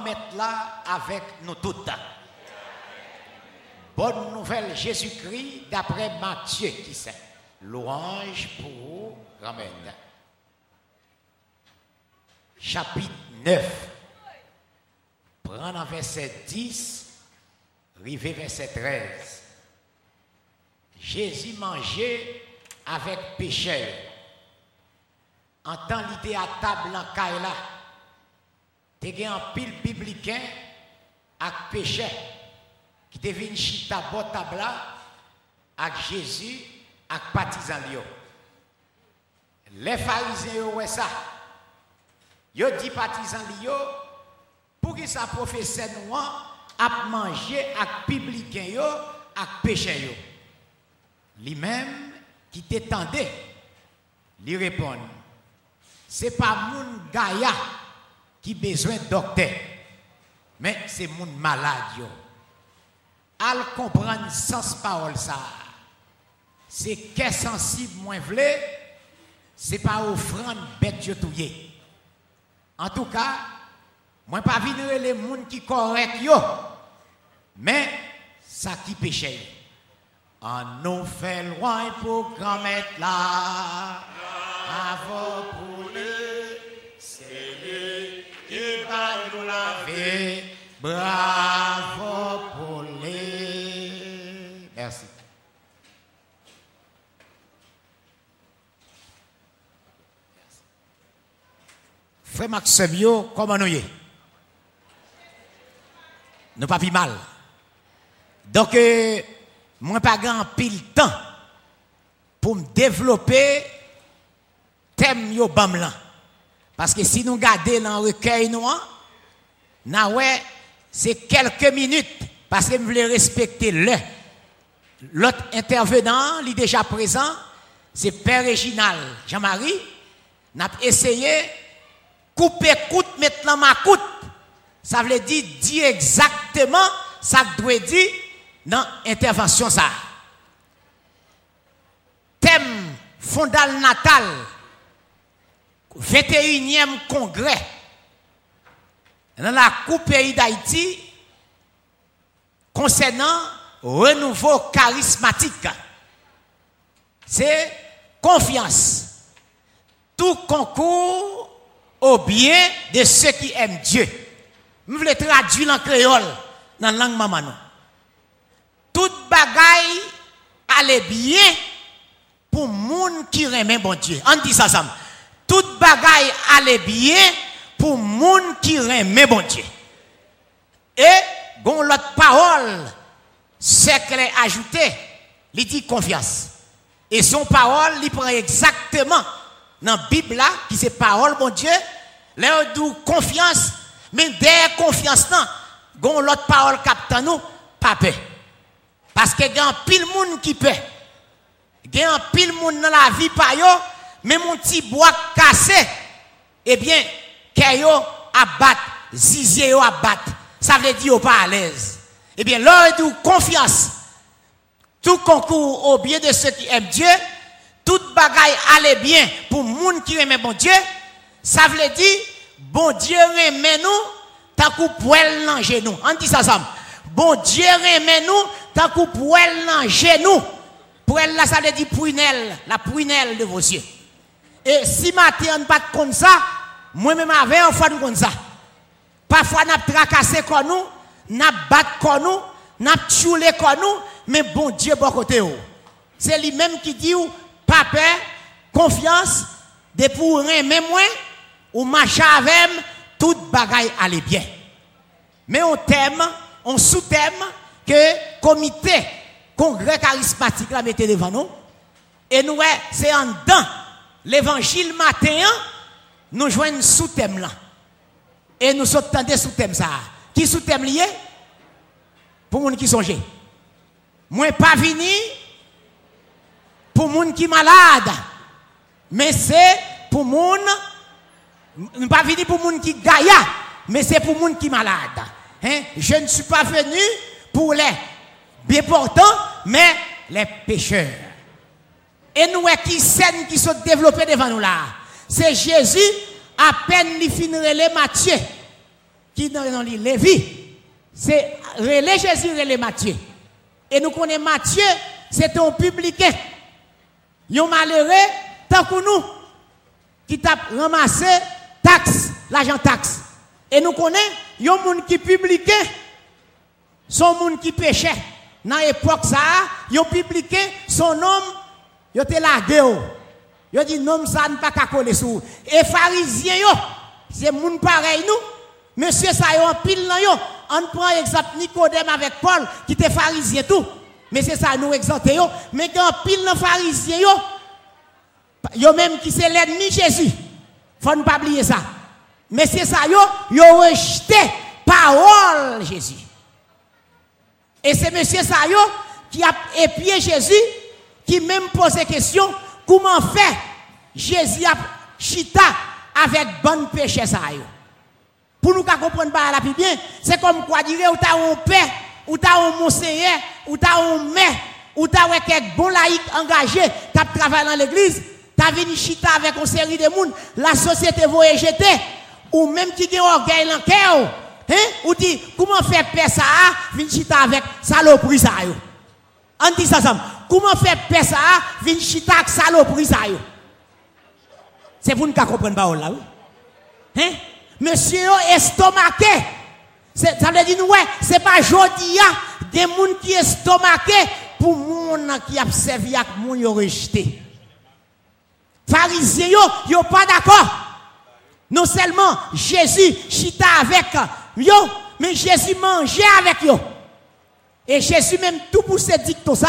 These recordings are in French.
mettre là avec nous toutes. Bonne nouvelle Jésus-Christ d'après Matthieu qui sait. Louange pour Amen. Chapitre 9. Prendre verset 10, arrivé verset 13. Jésus mangeait avec pécheur. En temps, il était à table en Kaila. Il y a un pile biblicain avec péché qui devient chita bon table avec Jésus avec partisan Les pharisiens ont ça. Ils dit partisan lio pour que ça professeur nous a manger avec biblicain yo avec péché yo. Lui-même qui t'étendait, lui répond c'est pas mon gaïa qui besoin docteur. Mais c'est mon malade. Yo. Al comprendre sens parole ça. C'est qu'est sensible moins vle, c'est pas offrande bête yo touye. En tout cas, moi pas venir les gens qui correct yo. Mais ça qui péché. En nous fait loin pour grand mettre là. Avant pour Bravo pour les. Merci. Frère Maxime, comment nous y Nous pas mal. Donc, euh, moi, pas grand pile temps pour me développer thème yo bam là. Parce que si nous regardons dans le recueil noir, c'est quelques minutes, parce que je voulais respecter. L'autre intervenant, est déjà présent, c'est Père Réginal Jean-Marie. N'a essayé couper coûte maintenant ma coûte. Ça veut dire dire exactement ça doit dire dans l'intervention ça. Thème fondal natal 21e congrès dans la Coupe pays d'Haïti concernant renouveau charismatique. C'est confiance. Tout concours au bien de ceux qui aiment Dieu. Je voulais traduire en créole dans la langue maman. Toute bagaille allait bien pour monde qui aime bon Dieu. On dit ça, bien pour monde qui remet bon Dieu. Et, bon, l'autre parole, c'est qu'elle est ajoutée, il dit confiance. Et son parole, il prend exactement dans la Bible là, qui c'est parole, bon Dieu, là, confiance, mais derrière confiance, non, l'autre parole capte nous, pas peur. Parce que y a un pile monde qui peut. Il y a un pile monde dans la vie, pas yo, mais mon petit bois cassé, eh bien, kayo abat, zizie abat. Ça veut dire pas à l'aise. Eh bien, l'heure de confiance, tout concours au bien de ceux qui aiment Dieu, toute bagaille allait bien pour monde qui aime bon Dieu, ça veut dire, bon Dieu aime nous, tant qu'on poêle dans genou. On dit ça, ça. Bon Dieu aime nous, tant qu'on poêle dans genou. Poêle là, ça veut dire prunelle, la prunelle de vos yeux. Et si matin on pas comme ça, moi-même avec un fois comme ça. Parfois n'a tracassé comme nous, n'a battu comme nous, nous, mais bon Dieu bon côté C'est lui-même qui dit pas confiance, de pour rien moi ou marcher avec toute bagaille allait bien. Mais on thème, on sous-thème que comité congrès charismatique la mettez devant nous et nous c'est en dedans l'évangile matin, nous jouons sous thème là. Et nous sommes sous thème ça. Qui sous thème lié? Pour les qui songent. Moi, pas venu pour les qui sont malades. Mais c'est pour les pas venu pour les qui gaïa, mais c'est pour les qui sont malades. Hein? Je ne suis pas venu pour les bien portants, mais les pécheurs. Et nous, qui scène qui sont développées devant nous là. C'est Jésus, à peine il finirait les Matthieu. qui dans le Lévi, c'est relais Jésus, relais Matthieu. Et nous connaissons Matthieu, c'est un publicain. Un malheureux, tant que nous, qui t'a ramassé taxe, l'argent taxe. Et nous connaissons, il y a un monde qui publiait, son monde qui péchait. Dans l'époque, ça, il a publié son nom, il a été a dit, non, ça ne pas coller sous. Et pharisiens, c'est monde pareil, nous. Monsieur, ça, un pile là, yo. On prend exemple Nicodème avec Paul, qui était pharisien tout. Mais c'est ça, nous exempter, Mais quand pile dans pharisien, yo, yo même qui c'est l'ennemi Jésus. Faut ne pas oublier ça. Mais c'est ça, yo, yo rejeté parole Jésus. Et c'est monsieur Sayo qui a épié Jésus, qui même pose la question, comment fait Jésus a chita avec bon péché Sayo. Pour nous comprendre pas la plus bien, c'est comme quoi dire ou t'as un père, ou t'as un monseigneur, ou t'as un maire, ou t'as quelques bons laïcs engagés, t'as travaillé dans l'église, t'as venu chita avec une série de monde, la société va jeter, ou même qui a orgueil dans cœur, hein, ou dit, comment faire paix ça, vin chita avec saloperie ça. On dit ça. Comment faire paix ça, vin chita avec saloperie ça. C'est pour nous comprendre pas là. Hein? Monsieur estomaqué. Ça veut dire, ouais, c'est pas jodi des gens qui estomaqué pour moun qui a servi avec moun yo rejeté. Pharisiens yo, yo pas d'accord. Non seulement Jésus chita avec yo, mais Jésus mangeait avec yo. Et Jésus même tout pour ce dicton ça,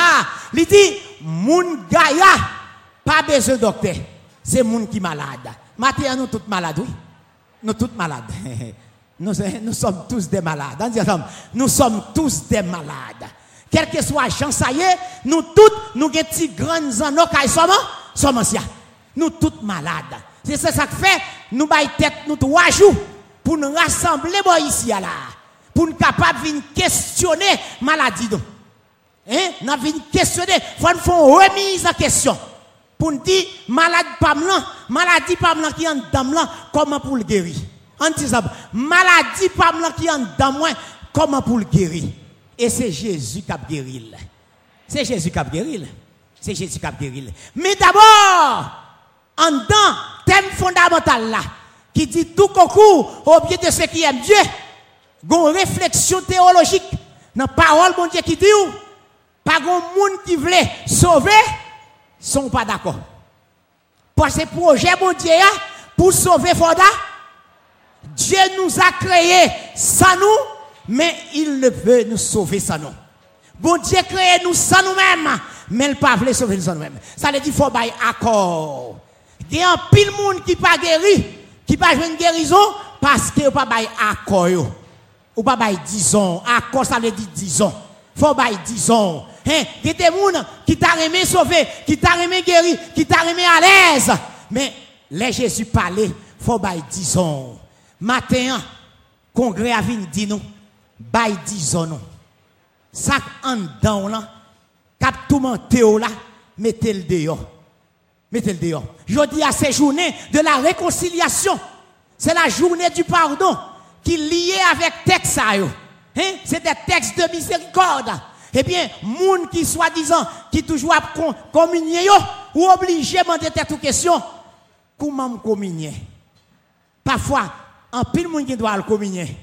il dit moun gaya pas besoin de docteur, c'est moun qui malade. Maintenant nous tous malades oui. Nous tous malades. Nous, nous sommes tous des malades. Nous sommes tous des malades. Quel que soit y est, nous tous, nous des grandes qui sommes, sommes. Nous tous malades. C'est ça que fait, nous baillons nous trois jours, pour nous rassembler ici là. Pour nous capables de questionner maladie. Hein? Nous venons questionner, faut nous faire remise en question. Pour nous dire, malade pas maladie pas qui est en dedans comment pour le guérir? Maladie pas qui est en dedans comment pour le guérir? Et c'est Jésus qui a guéri. C'est Jésus qui a guéri. C'est Jésus qui a guéri. Mais d'abord, en dedans, thème fondamental là, qui dit tout concours au pied de ce qui aime Dieu, une réflexion théologique dans la parole mon Dieu qui dit, pas grand monde qui voulait sauver, sont pas d'accord. Parce que projet mon Dieu pour sauver Fonda, Dieu nous a créé sans nous, mais il ne veut nous sauver sans nous. Bon Dieu créé nous sans nous-mêmes, mais il pas veut sauver sans nous-mêmes. Ça veut dire faut bailler accord. Il y a un pile monde qui pas guéri, qui pas une guérison parce que pas bail accord ou pas bail disons, accord ça veut dire disons. Faut bail disons. Hein, il y a des gens qui t'a remis sauver, qui t'a remis guéri, qui t'a remis à l'aise. Mais les Jésus parlait, faut bail disons. Matin, congrès a venu dire nous, bail disons nous. Ça en dedans là, cap tout là, mettez le dehors. Mettez le dehors. Je dis à ces journées de la réconciliation. C'est la journée du pardon qui liée avec texte. Hein? C'est des textes de miséricorde. Eh bien, monde qui soi-disant, qui toujours communier, ou obligé de demander toute question, comment communier? Parfois, un pile monde qui doit communier,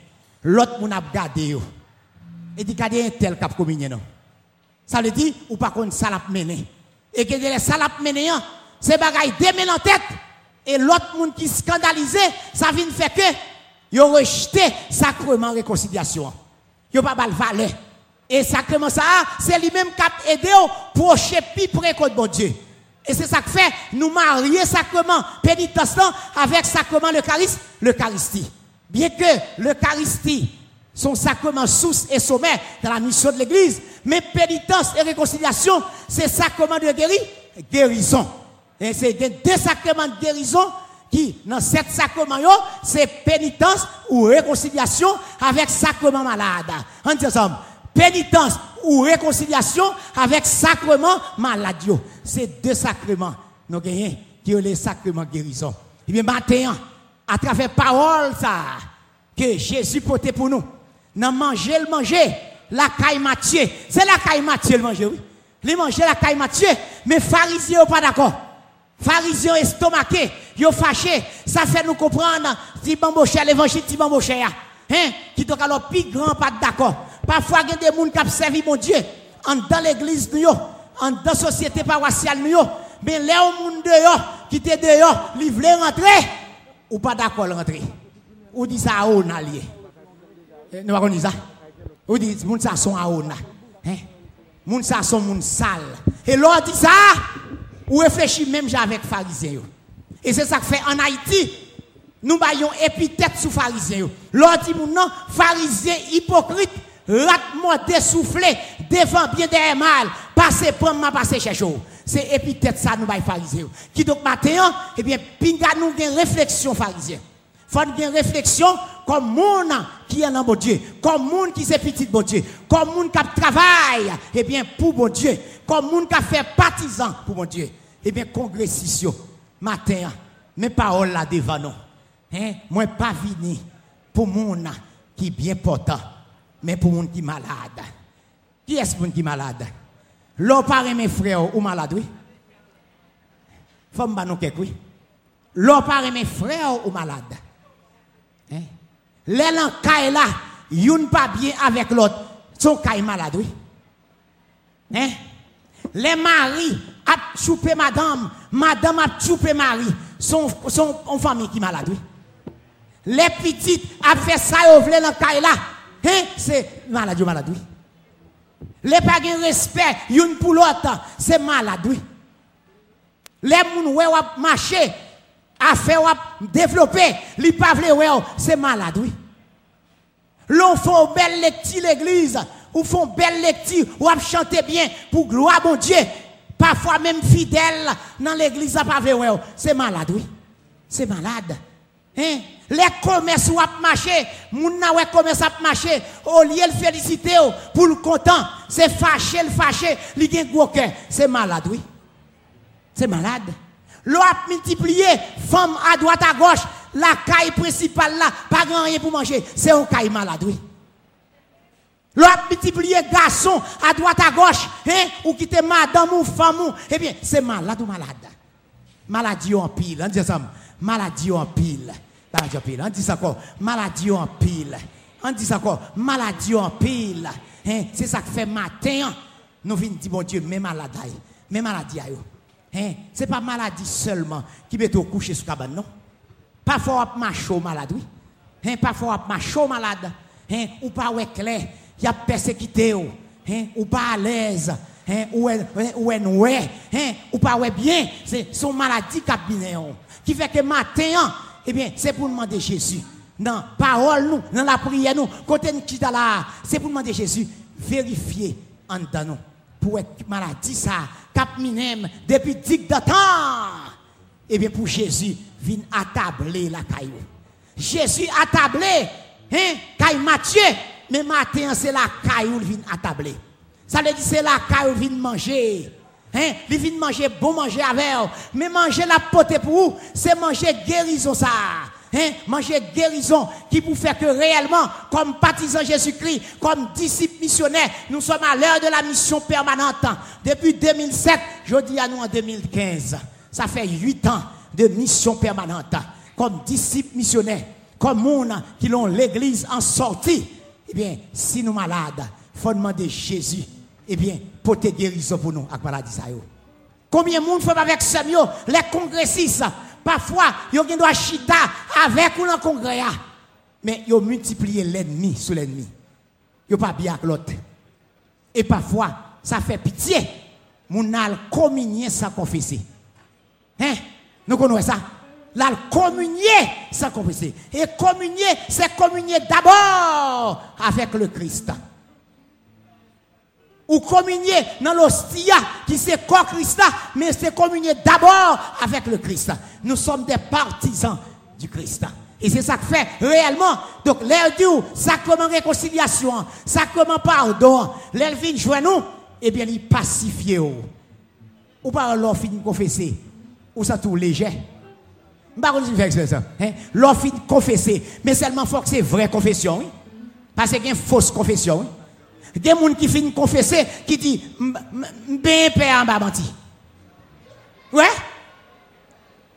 l'autre monde a gardé. Et dit, gardez un tel qui a communié, non. Ça veut dire, ou pas qu'on salap mené. Et que les salap mené, c'est bagaille en tête. Et l'autre monde qui scandalisé, ça vient faire que, ils ont rejeté sacrement réconciliation. Ils n'ont pas mal valeur. Et sacrement ça, c'est lui-même qui a aidé pour plus près de bon Dieu. Et c'est ça que fait, nous marier sacrement pénitence avec sacrement l'Eucharistie. Bien que l'Eucharistie, son sacrement source et sommet dans la mission de l'Église, mais pénitence et réconciliation, c'est sacrement de guérison. Et c'est deux sacrements de guérison qui, dans sept sacrements, c'est pénitence ou réconciliation avec sacrement malade. On dit ensemble, pénitence ou réconciliation avec sacrement malade. C'est deux sacrements, nous gagnons, qui sont les sacrements guérison. Et bien, maintenant, à travers parole, ça, que Jésus portait pour nous. Dans manger, le manger, la caille Mathieu. C'est la caille Mathieu le manger, oui. Les manger la caille Mathieu, mais pharisiens pas d'accord. Pharisiens estomaqués, yo fâché. Ça fait nous comprendre, si l'évangile, si bamboché, hein, qui donc alors plus grand pas d'accord. Parfois, il y a des gens qui ont servi mon Dieu, dans l'église, nous, en dans la société paroissiale, nous, mais les gens dehors, qui étaient dehors, ils voulaient rentrer, ou pas d'accord rentrer? Ou dit ça à on allié. Eh, nous pas ça. Ou dit, moun ça sont à on Hein? Moun ça sont moun sale. Et l'autre dit ça, ou réfléchit même avec pharisiens. Et c'est ça que fait en Haïti. Nous baillons épithète sous pharisiens. L'autre dit non, pharisien hypocrite, rat modé soufflé, devant bien des mal, passez pour moi, passez chez C'est épithète ça nous baillons pharisiens. Qui donc matin, eh bien, pinga nous une réflexion pharisien. Faut une réflexion comme monde qui est dans bon Dieu, comme monde qui est petit bon Dieu, comme monde qui travaille, eh bien, pour bon Dieu, comme monde qui fait partisan pour bon Dieu. Eh bien, congressission, matin, mes paroles là devant nous. Hein? Moi, pas venu pour monde qui est bien portant, mais pour monde qui est malade. Qui est ce monde qui est malade? L'on parle mes frères ou malade, oui? Faut me nous quelque, oui? L'on parle mes frères ou malade? Hein? Les lancailles là, yon pas bien avec l'autre, son caille malade, oui? Hein? Les maris, a choupé madame, madame a choupé mari, son, son, son famille qui oui. Les petites a fait ça, ils veulent dans caille là, hein? c'est malade, malade. Les pas de respect, une pour l'autre, c'est malade. Les gens qui marché, a fait développer, les pas c'est malade. L'on fait belle lecture l'église, ou font belle lecture, ou chanter bien pour gloire mon Dieu. Parfois même fidèle dans l'église à pas c'est malade oui. C'est malade. Hein? Les commerces ou marché, moun na ouais commerce a marché, au lieu de féliciter pour le content, c'est fâché, le fâché, li gen gros c'est malade oui. C'est malade. L'on a multiplié femme à droite à gauche, la caille principale là, pas grand rien pour manger, c'est un caille malade oui. L'autre multiplié garçon à droite à gauche, hein, ou qui te madame ou femme, eh bien, c'est malade ou malade? Maladie en pile, on dit ça, maladie en pile. Maladie en pile, on dit ça quoi? Maladie en pile. On dit ça quoi? Maladie en pile. Hein, c'est ça que fait matin, nous venons dire, bon Dieu, mais maladie, mais maladie, hein, c'est pas maladie seulement qui peut te coucher sur cabane, non? Parfois, on marche malade, oui. Hein, parfois, on marche malade. Hein, ou pas ouais clair qui a persécuté ou, hein, ou pas à l'aise, hein, ou est ou est hein, ou pas ouais bien, c'est son maladie qui a qui fait que matin, eh bien, c'est pour demander Jésus. Dans parole nous, dans la prière nous, côté nous là, c'est pour demander Jésus, vérifier en nous pour être maladie ça, cap minem depuis dix de. Eh bien, pour Jésus, vient attabler la caillou. Jésus attablé, hein, caille Matthieu, mais matin, c'est la caille où il vient attabler. Ça veut dire c'est la caille où il vient manger. Hein? Il vient manger, bon manger avec Mais manger la pote pour vous, c'est manger guérison ça. Hein? Manger guérison qui vous fait que réellement, comme partisans Jésus-Christ, comme disciples missionnaires, nous sommes à l'heure de la mission permanente. Depuis 2007, je dis à nous en 2015. Ça fait huit ans de mission permanente. Comme disciples missionnaires, comme monde qui l'ont l'église en sortie eh bien, si nous malades, il faut demander Jésus, eh bien, pour te guérison pour nous, avec maladie ça. Combien de monde fait avec ce les congressistes, parfois, ils ont doit chita avec ou dans le congrès. Mais ils ont multiplié l'ennemi sur l'ennemi. Ils pas bien avec l'autre. Et parfois, ça fait pitié. Mon al communier sans confesser. Hein? Nous connaissons ça la communier sans confesser. Et communier, c'est communier d'abord avec le Christ. Ou communier dans l'hostia qui c'est quoi Christ, mais c'est communier d'abord avec le Christ. Nous sommes des partisans du Christ. Et c'est ça que fait réellement. Donc, l'air du sacrement réconciliation, sacrement pardon, vient jouer nous, eh bien, il pacifie. Ou pas leur fin confesser, ou ça tout léger. Bah, on faire ça. Hein? L'offre confesser, mais seulement faut que c'est vraie confession. Parce qu'il y a une fausse confession. Oui? Des gens qui finissent confesser, qui disent, ben père en bas menti. Ouais?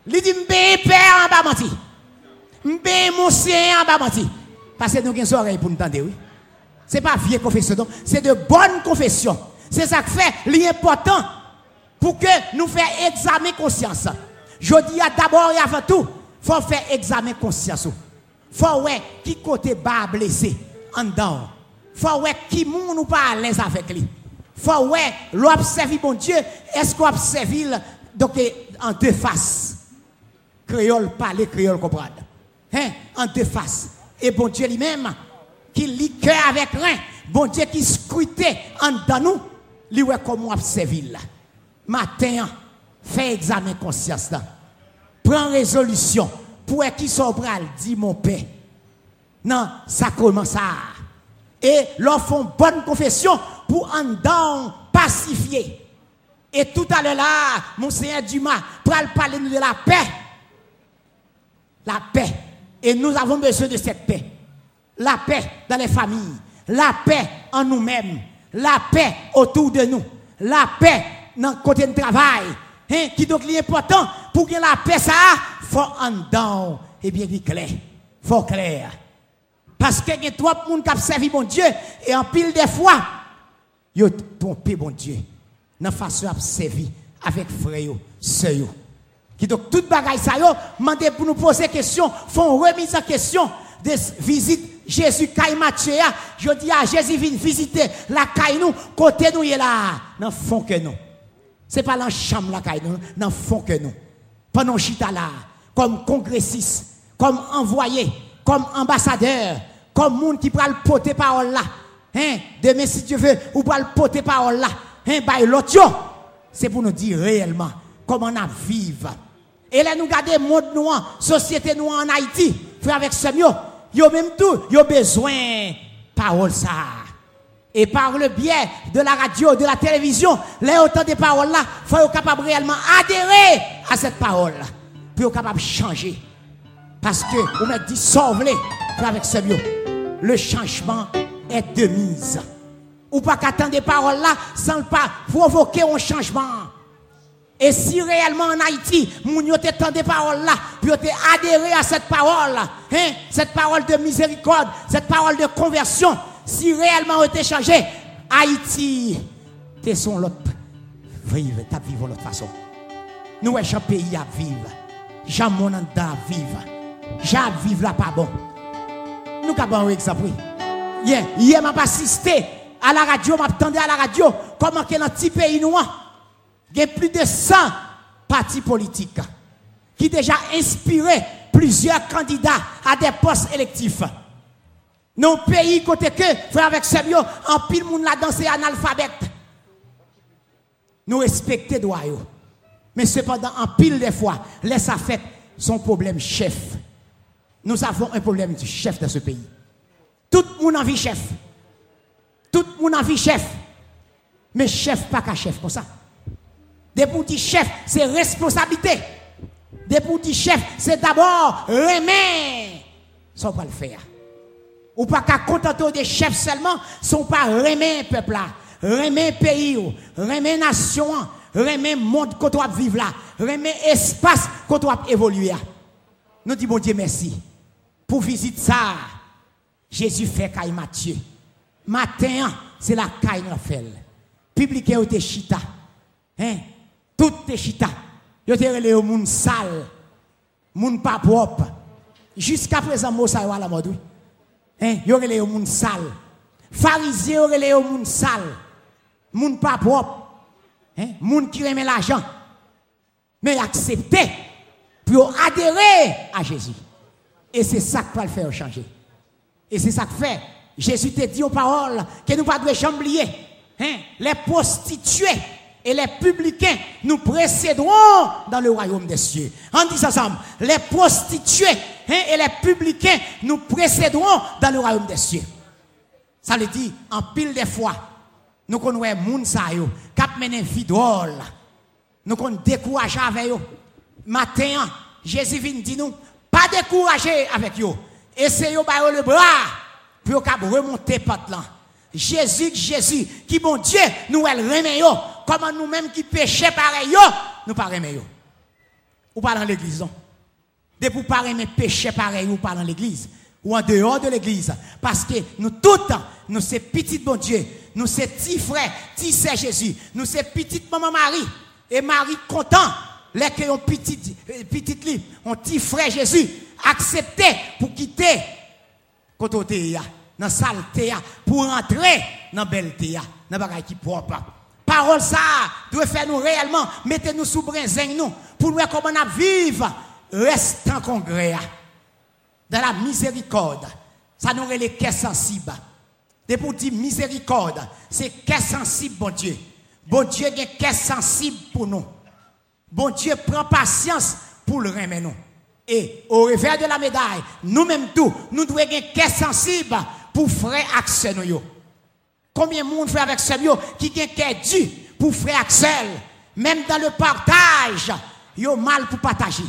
Il dit, ben père en bas menti. Ben mon en bas menti. Parce que nous avons oreilles pour nous entendre, oui. Ce n'est pas vieille confession, c'est de bonnes confessions. C'est ça qui fait l'important pour que nous fassions examen conscience. Je dis d'abord et avant tout, faut faire examen conscience. Faut voir qui côté bas blessé en dedans. Faut voir qui moun nous pas à l'aise avec lui. Faut voir l'observer mon Dieu, est-ce qu'on observe donc en deux faces? Créole parler, créole comprendre. Hein? En deux faces. Et bon Dieu lui-même, qui lit cœur avec rien, bon Dieu qui scrute en dedans nous, lui ouais comment observer là. Matin, fais examen conscience. Prends résolution pour qui sont dit mon père? Non, ça commence ça. Et leur font bonne confession pour en dedans pacifier. Et tout à l'heure là, mon Seigneur Dumas, pour parler de la paix. La paix. Et nous avons besoin de cette paix. La paix dans les familles. La paix en nous-mêmes. La paix autour de nous. La paix dans le côté de travail. Hein, qui donc est important pour que la paix ça, faut en dedans. Et bien, clair. Faut clair. Parce que y a trop de monde qui a servi mon Dieu. Et en pile des fois, ils ont trompé mon Dieu. Dans la façon servir avec frère, sœur. Qui donc toute bagaille ça yo, mandé pour nous poser question, font remise en question des visites Jésus caille Mathieu, je dis à Jésus vient visiter la caille nous, côté nous est là, dans fond que nous. C'est pas la chambre la caille nous, dans fond que nous. Pendant chita là, comme congressiste, comme envoyé, comme ambassadeur, comme monde qui prend le parole là. Hein, demain si tu veux, ou pas le parole là. Hein, bah l'autre c'est pour nous dire réellement comment on a vivre. Et là nous garder monde noir, société noire en Haïti, frère avec ce mieux yo même tout, yo besoin parole ça. Et par le biais de la radio, de la télévision, les autant de paroles là, faut être capable réellement adhérer à cette parole pour être capable de changer. Parce que vous m'avez dit sauve avec ce mieux. Le changement est de mise. Ou pas qu'attendre des paroles là sans pas provoquer un changement. Et si réellement en Haïti, moun yo te des paroles là, puis te adhéré à cette parole, hein, cette parole de miséricorde, cette parole de conversion, si réellement on était changé, Haïti, t'es son l'autre, vive, t'as vivre l'autre façon. Nous, un pays à vivre, Jean mon à vivre, Jean vivre là pas bon. Nous avons un exemple. Hier, hier m'a assisté à la radio, m'a à la radio, comment que dans petit pays noir, il y a plus de 100 partis politiques qui déjà inspiré plusieurs candidats à des postes électifs. Nos pays côté que, frère avec Sebio, en pile monde là danser analphabète. Nous respectons droit. Mais cependant, en pile des fois, les affaires sont problème chef. Nous avons un problème du chef de ce pays. Tout le monde a vie chef. Tout le monde a vie chef. Mais chef pas qu'un chef comme ça. Des petits chefs, c'est responsabilité. Des petits chefs, c'est d'abord remet. Sans pas le faire. Ou pas qu'à contenter des chefs seulement, sont pas remet peuple là, remet pays, remet nation, remet monde qu'on doit vivre là, remet espace qu'on doit évoluer. Nous disons bon Dieu merci pour visiter ça. Jésus fait caille Matthieu. Matin, c'est la caille fait. Public est chita. Hein? Toutes tes chita. Yo te relé au monde sale. Monde pas propre. Jusqu'à présent, moi, ça la mode. Hein? Yo relé au monde sale. Pharisien yo relé au monde sale. Monde pas propre. Hein? Monde qui remet l'argent. Mais accepter pour adhérer à Jésus. Et c'est ça qui va le faire changer. Et c'est ça que fait. Jésus te dit aux paroles que nous ne devons pas oublier. Hein? Les prostituées et les publicains nous précéderont dans le royaume des cieux. En disant ensemble, les prostituées hein, et les publicains nous précéderont dans le royaume des cieux. Ça veut dire, en pile des fois, nous connaissons sa yo, kap menen vie. Nous connaissons découragé avec eux. Matin, Jésus vient dire nous, pas décourager avec eux. Essayez de le bras pour remonter pas là. Jésus, Jésus, qui bon Dieu, nous elle remet Comment nous-mêmes qui péchons pareil nous pas remet Ou pas dans l'église, non? De pour pas remettre péché pareil ou pas dans l'église. Ou en dehors de l'église. Parce que nous temps, nous c'est petit bon Dieu. Nous c'est petit frère, petit c'est Jésus. Nous c'est petite maman Marie. Et Marie content, les qui ont petit, petit livre, ont petit frère Jésus, accepté pour quitter côté dans salle pour entrer dans belle théa, dans bagaille qui propre. Parole ça doit faire nous réellement, mettez-nous sous brinzing nous, pour nous comment vivre, reste en congrès, dans la miséricorde. Ça nous les cœurs sensibles. De pour dire miséricorde, c'est cœur sensible, bon Dieu. Bon Dieu a cœur sensible pour nous. Bon Dieu prend patience pour le remettre nous. Et au revers de la médaille, nous-mêmes tous, nous devons être cœur sensible pour frère Axel nous. Combien de monde frère Axel qui a cœur dû pour frère Axel, même dans le partage, yo mal pour partager.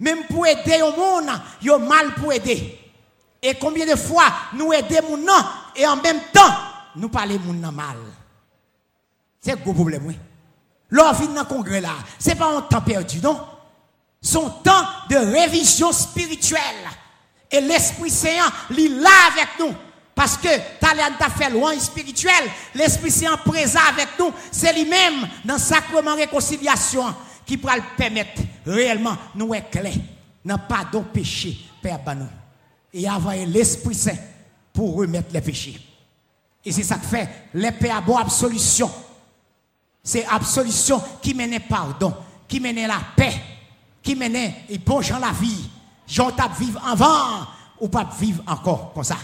Même pour aider au monde, yo mal pour aider. Et combien de fois nous aidons mon et en même temps nous parlons mon mal? C'est un gros problème, oui. L'on vient dans le congrès là, c'est pas un temps perdu, non? Son temps de révision spirituelle. Et l'Esprit Saint, il là avec nous. Parce que talent t'a fait loin spirituel, l'Esprit Saint présent avec nous, c'est lui-même dans le sacrement réconciliation qui pourra le permettre réellement nous n'a pas de péché, Père Banou. Et avoir l'Esprit Saint pour remettre les péchés. Et c'est ça que fait, les pères bon absolution. C'est absolution qui mène pardon, qui mène la paix, qui mène et bon gens la vie. Jean t'a vivre avant ou pas vivre encore comme ça.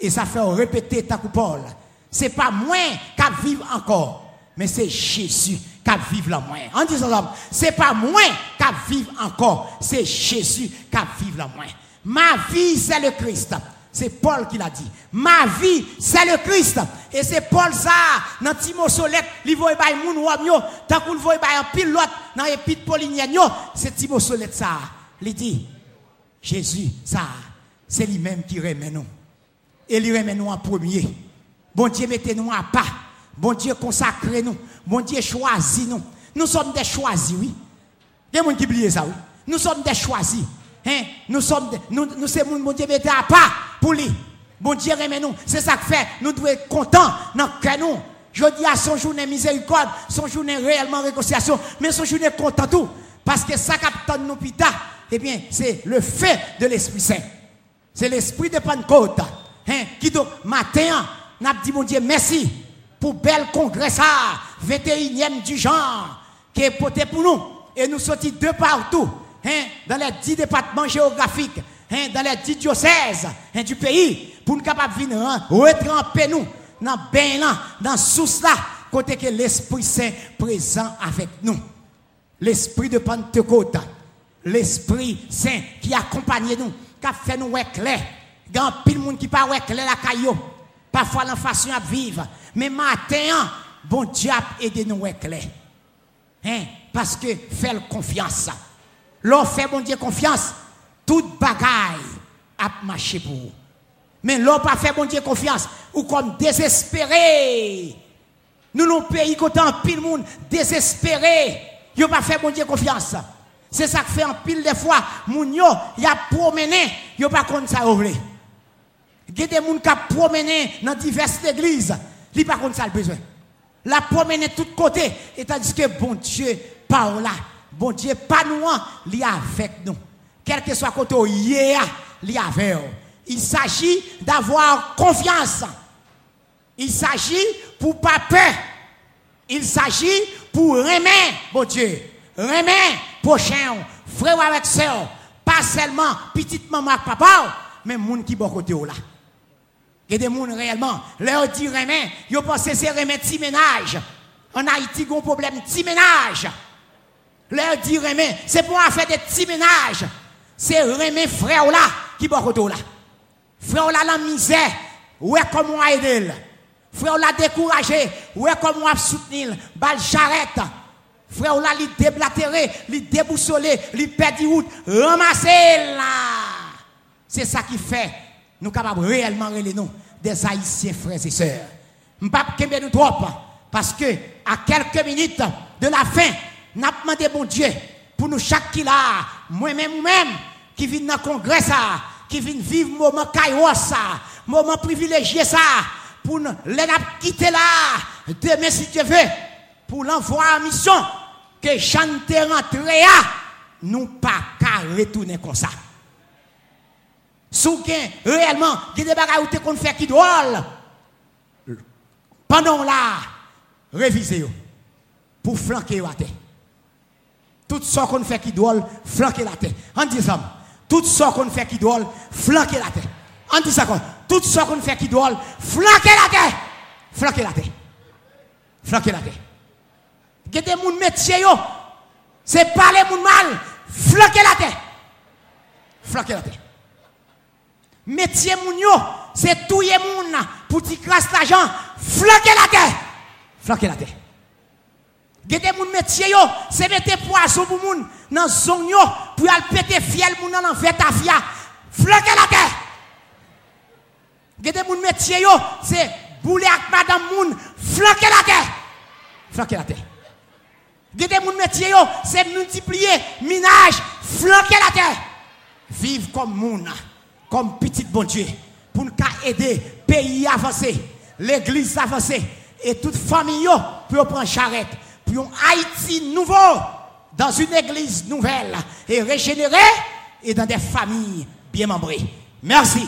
Et ça fait répéter ta coupole. C'est pas moi qui vivre encore, mais c'est Jésus qui vivre la moins. En disant c'est pas moi qui vivre encore, c'est Jésus qui vivre la moins. Ma vie, c'est le Christ. C'est Paul qui l'a dit. Ma vie, c'est le Christ. Et c'est Paul ça, dans Timosolette, il voit bay moun wam yo, tant qu'on voit bay un pilote dans l'épître Paulinienne yo, c'est Timosolette ça. Il dit, Jésus, ça, c'est lui-même qui remet nous. Et il remet nous en premier. Bon Dieu, mettez-nous à pas. Bon Dieu, consacrez nous. Bon Dieu, choisit nous. Nous sommes des choisis, oui. Il y a des gens qui oublient ça, oui. Nous sommes des choisis. Hein? Nous sommes, nous, nous c'est mon Dieu mettez à pas pour lui. Bon Dieu remet nous. C'est ça que fait. Nous devons être contents dans le nous. Je dis à son journée miséricorde, son journée réellement réconciliation, mais son journée content tout. Parce que ça capte nous pita, eh bien, c'est le fait de l'Esprit Saint. C'est l'Esprit de Pentecôte. Hein? Qui donc, matin, n'a dit mon Dieu merci pour bel congrès ça, 21e du genre, qui est porté pour nous. Et nous sortons de partout. Hein, dans les dix départements géographiques, hein, dans les dix diocèses hein, du pays, pour nous capables de venir retremper nous dans bain là, dans sous côté que l'Esprit Saint présent avec nous. L'Esprit de Pentecôte, l'Esprit Saint qui accompagne nous, qui a fait nous clair. Il y a pile monde qui pas clair la caillou. Parfois la façon à vivre. Mais matin, bon Dieu a aidé nous clair. Hein, parce que fait confiance. L'on fait bon confiance, toute bagaille a marché pour vous. Mais l'on pas fait bon confiance, ou comme désespéré. Nous, nos pays, quand un pile monde désespéré, a pas fait bon confiance. C'est ça que fait un pile de fois, moun yo, y a promené, yo pas contre ça. Il y a des gens qui promené dans diverses églises, ils pas contre ça le besoin. La promener de tous côtés, et tandis que bon Dieu, par là, bon Dieu, pas nous, il est avec nous. Quel que soit côté, il est avec nous. Il s'agit d'avoir confiance. Il s'agit pour pas peur. Il s'agit pour aimer, bon Dieu. Aimer prochain, frère avec soeur. Pas seulement petite maman papa, mais monde qui bon côté là. Il y a des gens réellement, leur dit aimer, ils pensent que c'est aimer petit ménage. En Haïti, il y a un problème petit ménage. Leur dire aimer, c'est pour faire des petits ménages. C'est aimer frère là qui va là. Frère là la misère, ouais comment aider. Frère là découragé, ouais comment soutenir. Bal charrette. Frère là, il déblatéré, il déboussolé, il perdu route, ramasser là. C'est ça qui fait nous capables réellement relever nous des Haïtiens frères et sœurs. M'pap kembe nous trop parce que à quelques minutes de la fin, n'a demandé bon Dieu pour nous chaque qui là, moi-même ou même qui vient dans le congrès ça, qui vient vivre moment caillou ça, moment privilégié ça pour nous les quitter là demain si Dieu veut pour l'envoi à mission que chante rentré à nous pas qu'à retourner comme ça. Sous réellement, il y a des choses qu'on fait qui doit pendant là, réviser pour flanquer la terre. Tout ce qu'on fait qui doit flanquer la terre. En disant, tout ce qu'on fait qui doit flanquer la terre. En disant, tout ce qu'on fait qui doit flanquer la terre. Flanquer la terre. Flanquer la terre. Il y a des gens métier, c'est pas les gens mal. Flanquer la terre. Flanquer la terre. Métier moun c'est tout moun pour t'y crasse l'argent, flanquer la terre. Flanquer la terre. Gede moun métier yo, c'est mettre poisson pour moun dans zone yo pour aller péter fiel moun dans fait tafia. Flanquer la terre. Gede moun métier yo, c'est bouler avec madame moun, flanquer la terre. Flanquer la terre. Gede moun métier yo, c'est multiplier minage, flanquer la terre. Vive comme moun comme petit bon Dieu, pour nous aider pays à avancer, l'église à avancer, et toute famille pour prendre charrette, pour Haïti nouveau, dans une église nouvelle, et régénérée, et dans des familles bien membrées. Merci.